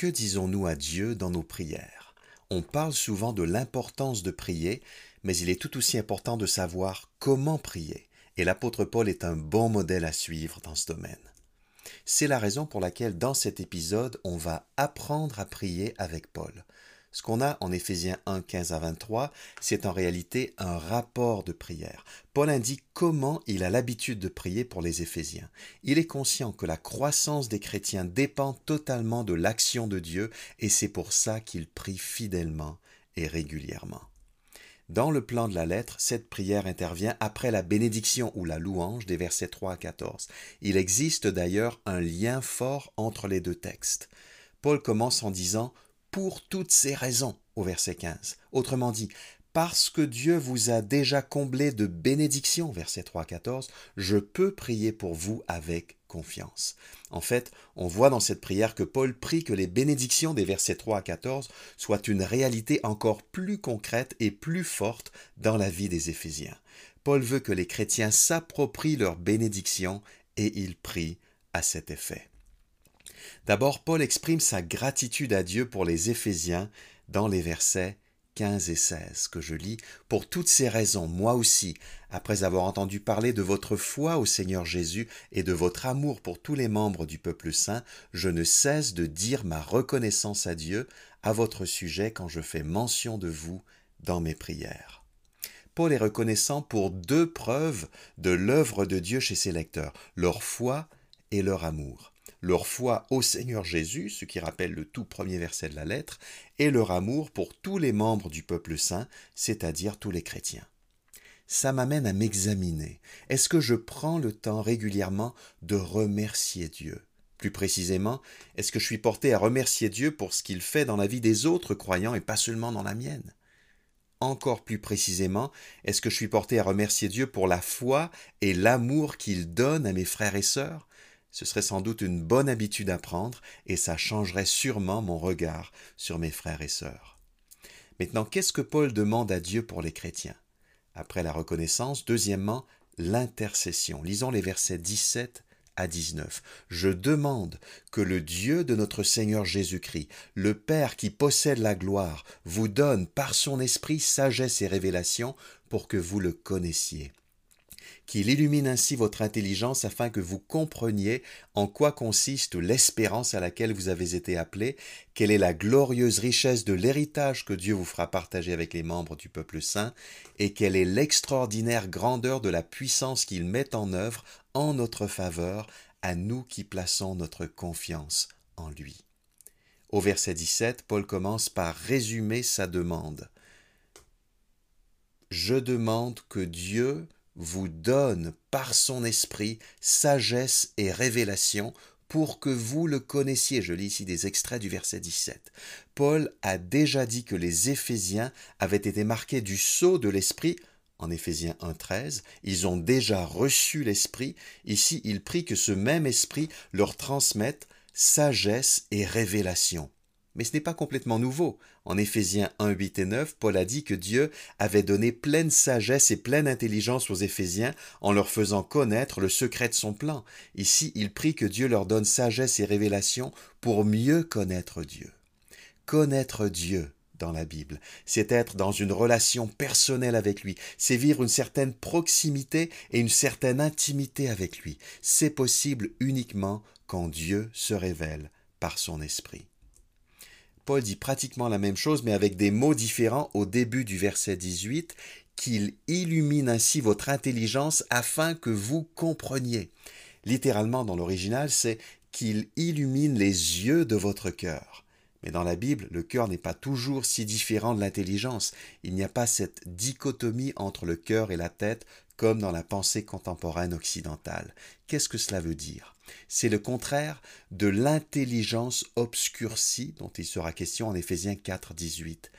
Que disons-nous à Dieu dans nos prières? On parle souvent de l'importance de prier, mais il est tout aussi important de savoir comment prier, et l'apôtre Paul est un bon modèle à suivre dans ce domaine. C'est la raison pour laquelle dans cet épisode, on va apprendre à prier avec Paul. Ce qu'on a en Éphésiens 1, 15 à 23, c'est en réalité un rapport de prière. Paul indique comment il a l'habitude de prier pour les Éphésiens. Il est conscient que la croissance des chrétiens dépend totalement de l'action de Dieu et c'est pour ça qu'il prie fidèlement et régulièrement. Dans le plan de la lettre, cette prière intervient après la bénédiction ou la louange des versets 3 à 14. Il existe d'ailleurs un lien fort entre les deux textes. Paul commence en disant pour toutes ces raisons au verset 15. Autrement dit, parce que Dieu vous a déjà comblé de bénédictions, verset 3 à 14, je peux prier pour vous avec confiance. En fait, on voit dans cette prière que Paul prie que les bénédictions des versets 3 à 14 soient une réalité encore plus concrète et plus forte dans la vie des Éphésiens. Paul veut que les chrétiens s'approprient leurs bénédictions et il prie à cet effet. D'abord, Paul exprime sa gratitude à Dieu pour les Éphésiens dans les versets 15 et 16 que je lis. Pour toutes ces raisons, moi aussi, après avoir entendu parler de votre foi au Seigneur Jésus et de votre amour pour tous les membres du peuple saint, je ne cesse de dire ma reconnaissance à Dieu à votre sujet quand je fais mention de vous dans mes prières. Paul est reconnaissant pour deux preuves de l'œuvre de Dieu chez ses lecteurs, leur foi et leur amour leur foi au Seigneur Jésus, ce qui rappelle le tout premier verset de la lettre, et leur amour pour tous les membres du peuple saint, c'est-à-dire tous les chrétiens. Ça m'amène à m'examiner. Est-ce que je prends le temps régulièrement de remercier Dieu? Plus précisément, est-ce que je suis porté à remercier Dieu pour ce qu'il fait dans la vie des autres croyants et pas seulement dans la mienne? Encore plus précisément, est-ce que je suis porté à remercier Dieu pour la foi et l'amour qu'il donne à mes frères et sœurs? Ce serait sans doute une bonne habitude à prendre et ça changerait sûrement mon regard sur mes frères et sœurs. Maintenant, qu'est-ce que Paul demande à Dieu pour les chrétiens? Après la reconnaissance, deuxièmement, l'intercession. Lisons les versets 17 à 19. Je demande que le Dieu de notre Seigneur Jésus-Christ, le Père qui possède la gloire, vous donne par son esprit sagesse et révélation pour que vous le connaissiez qu'il illumine ainsi votre intelligence afin que vous compreniez en quoi consiste l'espérance à laquelle vous avez été appelés, quelle est la glorieuse richesse de l'héritage que Dieu vous fera partager avec les membres du peuple saint, et quelle est l'extraordinaire grandeur de la puissance qu'il met en œuvre en notre faveur à nous qui plaçons notre confiance en lui. Au verset 17, Paul commence par résumer sa demande. Je demande que Dieu vous donne par son esprit sagesse et révélation pour que vous le connaissiez. Je lis ici des extraits du verset 17. Paul a déjà dit que les Éphésiens avaient été marqués du sceau de l'esprit en Éphésiens 1.13, ils ont déjà reçu l'Esprit. Ici, il prie que ce même Esprit leur transmette sagesse et révélation. Mais ce n'est pas complètement nouveau. En Éphésiens 1, 8 et 9, Paul a dit que Dieu avait donné pleine sagesse et pleine intelligence aux Éphésiens en leur faisant connaître le secret de son plan. Ici, il prie que Dieu leur donne sagesse et révélation pour mieux connaître Dieu. Connaître Dieu dans la Bible, c'est être dans une relation personnelle avec lui, c'est vivre une certaine proximité et une certaine intimité avec lui. C'est possible uniquement quand Dieu se révèle par son esprit. Paul dit pratiquement la même chose, mais avec des mots différents au début du verset 18, qu'il illumine ainsi votre intelligence afin que vous compreniez. Littéralement dans l'original, c'est qu'il illumine les yeux de votre cœur. Mais dans la Bible, le cœur n'est pas toujours si différent de l'intelligence. Il n'y a pas cette dichotomie entre le cœur et la tête comme dans la pensée contemporaine occidentale. Qu'est-ce que cela veut dire? C'est le contraire de l'intelligence obscurcie dont il sera question en Éphésiens 4, 18.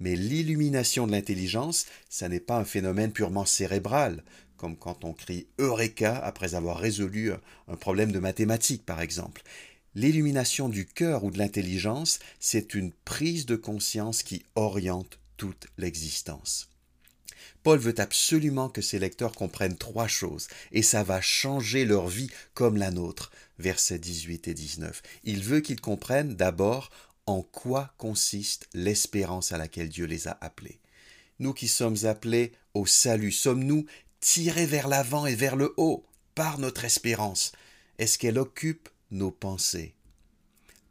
Mais l'illumination de l'intelligence, ça n'est pas un phénomène purement cérébral, comme quand on crie Eureka après avoir résolu un problème de mathématiques, par exemple. L'illumination du cœur ou de l'intelligence, c'est une prise de conscience qui oriente toute l'existence. Paul veut absolument que ses lecteurs comprennent trois choses, et ça va changer leur vie comme la nôtre. Versets 18 et 19. Il veut qu'ils comprennent d'abord en quoi consiste l'espérance à laquelle Dieu les a appelés. Nous qui sommes appelés au salut, sommes-nous tirés vers l'avant et vers le haut par notre espérance? Est-ce qu'elle occupe nos pensées?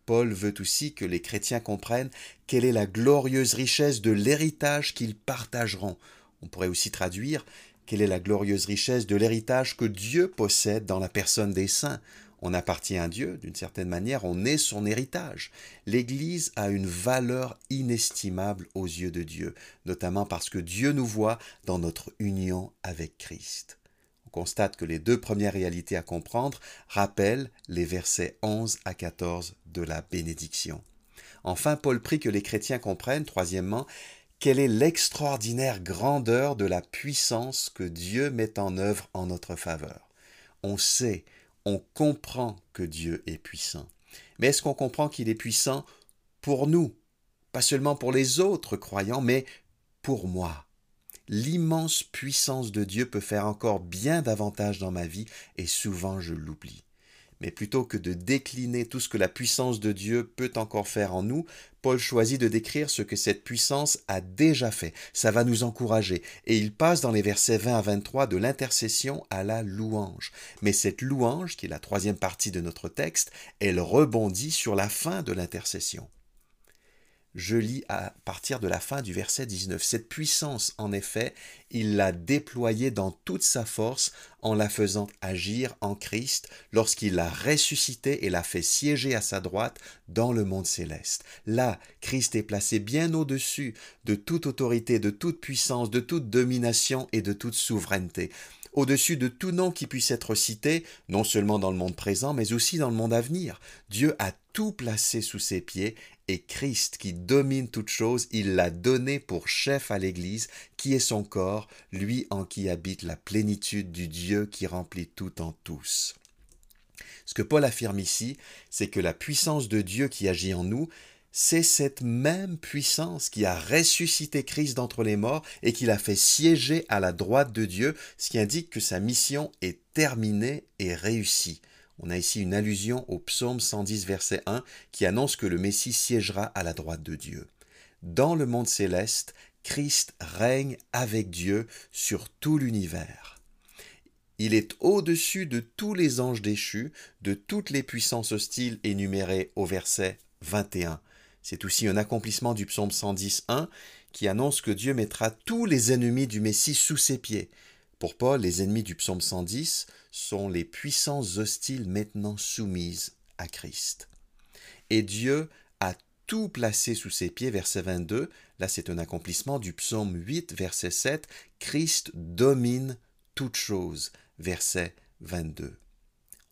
Paul veut aussi que les chrétiens comprennent quelle est la glorieuse richesse de l'héritage qu'ils partageront. On pourrait aussi traduire quelle est la glorieuse richesse de l'héritage que Dieu possède dans la personne des saints? On appartient à Dieu, d'une certaine manière, on est son héritage. L'Église a une valeur inestimable aux yeux de Dieu, notamment parce que Dieu nous voit dans notre union avec Christ constate que les deux premières réalités à comprendre rappellent les versets 11 à 14 de la bénédiction. Enfin, Paul prie que les chrétiens comprennent, troisièmement, quelle est l'extraordinaire grandeur de la puissance que Dieu met en œuvre en notre faveur? On sait, on comprend que Dieu est puissant. Mais est-ce qu'on comprend qu'il est puissant pour nous? Pas seulement pour les autres croyants, mais pour moi l'immense puissance de Dieu peut faire encore bien davantage dans ma vie et souvent je l'oublie. Mais plutôt que de décliner tout ce que la puissance de Dieu peut encore faire en nous, Paul choisit de décrire ce que cette puissance a déjà fait. Ça va nous encourager. Et il passe dans les versets 20 à 23 de l'intercession à la louange. Mais cette louange, qui est la troisième partie de notre texte, elle rebondit sur la fin de l'intercession je lis à partir de la fin du verset 19. Cette puissance, en effet, il l'a déployée dans toute sa force en la faisant agir en Christ lorsqu'il l'a ressuscité et l'a fait siéger à sa droite dans le monde céleste. Là, Christ est placé bien au-dessus de toute autorité, de toute puissance, de toute domination et de toute souveraineté au-dessus de tout nom qui puisse être cité, non seulement dans le monde présent, mais aussi dans le monde à venir. Dieu a tout placé sous ses pieds et Christ qui domine toute chose, il l'a donné pour chef à l'Église, qui est son corps, lui en qui habite la plénitude du Dieu qui remplit tout en tous. Ce que Paul affirme ici, c'est que la puissance de Dieu qui agit en nous, c'est cette même puissance qui a ressuscité Christ d'entre les morts et qui l'a fait siéger à la droite de Dieu, ce qui indique que sa mission est terminée et réussie. On a ici une allusion au psaume 110 verset 1 qui annonce que le Messie siégera à la droite de Dieu. Dans le monde céleste, Christ règne avec Dieu sur tout l'univers. Il est au-dessus de tous les anges déchus, de toutes les puissances hostiles énumérées au verset 21. C'est aussi un accomplissement du psaume 110.1 qui annonce que Dieu mettra tous les ennemis du Messie sous ses pieds. Pour Paul, les ennemis du psaume 110 sont les puissances hostiles maintenant soumises à Christ. Et Dieu a tout placé sous ses pieds, verset 22. Là, c'est un accomplissement du psaume 8, verset 7. Christ domine toutes choses, verset 22.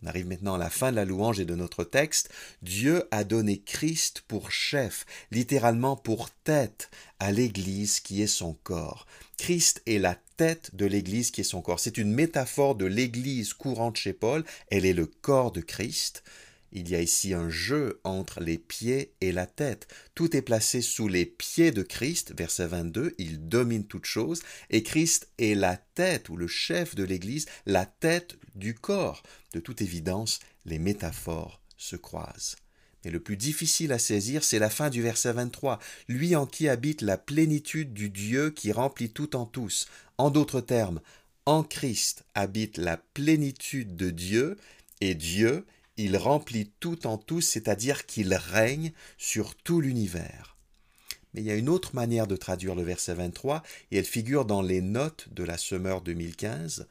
On arrive maintenant à la fin de la louange et de notre texte. Dieu a donné Christ pour chef, littéralement pour tête, à l'Église qui est son corps. Christ est la tête de l'Église qui est son corps. C'est une métaphore de l'Église courante chez Paul. Elle est le corps de Christ. Il y a ici un jeu entre les pieds et la tête. Tout est placé sous les pieds de Christ, verset 22, il domine toute chose, et Christ est la tête ou le chef de l'Église, la tête du corps. De toute évidence, les métaphores se croisent. Mais le plus difficile à saisir, c'est la fin du verset 23. Lui en qui habite la plénitude du Dieu qui remplit tout en tous. En d'autres termes, en Christ habite la plénitude de Dieu, et Dieu il remplit tout en tous, c'est-à-dire qu'il règne sur tout l'univers. Mais il y a une autre manière de traduire le verset 23, et elle figure dans les notes de la Semeur 2015.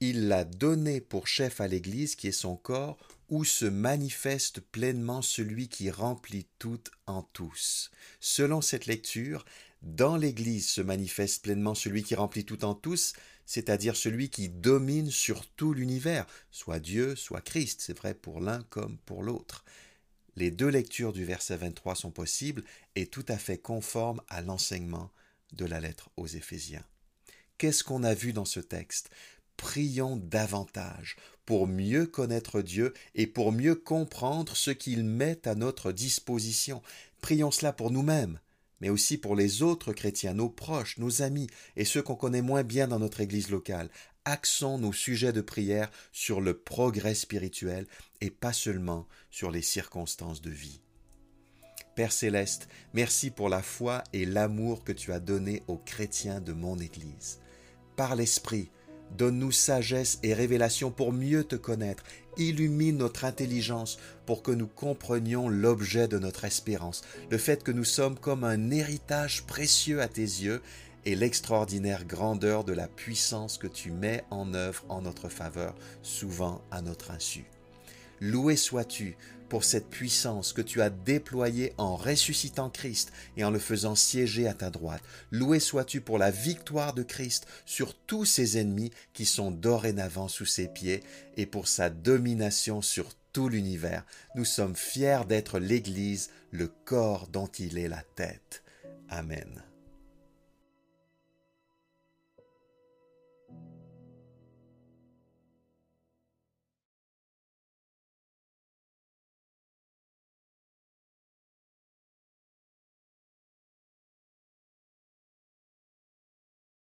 Il l'a donné pour chef à l'Église qui est son corps, où se manifeste pleinement celui qui remplit tout en tous. Selon cette lecture, dans l'Église se manifeste pleinement celui qui remplit tout en tous, c'est-à-dire celui qui domine sur tout l'univers, soit Dieu, soit Christ, c'est vrai pour l'un comme pour l'autre. Les deux lectures du verset 23 sont possibles et tout à fait conformes à l'enseignement de la lettre aux Éphésiens. Qu'est-ce qu'on a vu dans ce texte? Prions davantage pour mieux connaître Dieu et pour mieux comprendre ce qu'il met à notre disposition. Prions cela pour nous-mêmes, mais aussi pour les autres chrétiens, nos proches, nos amis et ceux qu'on connaît moins bien dans notre Église locale. Axons nos sujets de prière sur le progrès spirituel et pas seulement sur les circonstances de vie. Père céleste, merci pour la foi et l'amour que tu as donné aux chrétiens de mon Église. Par l'Esprit, donne-nous sagesse et révélation pour mieux te connaître. Illumine notre intelligence pour que nous comprenions l'objet de notre espérance, le fait que nous sommes comme un héritage précieux à tes yeux et l'extraordinaire grandeur de la puissance que tu mets en œuvre en notre faveur, souvent à notre insu. Loué sois-tu pour cette puissance que tu as déployée en ressuscitant Christ et en le faisant siéger à ta droite. Loué sois-tu pour la victoire de Christ sur tous ses ennemis qui sont dorénavant sous ses pieds et pour sa domination sur tout l'univers. Nous sommes fiers d'être l'Église, le corps dont il est la tête. Amen.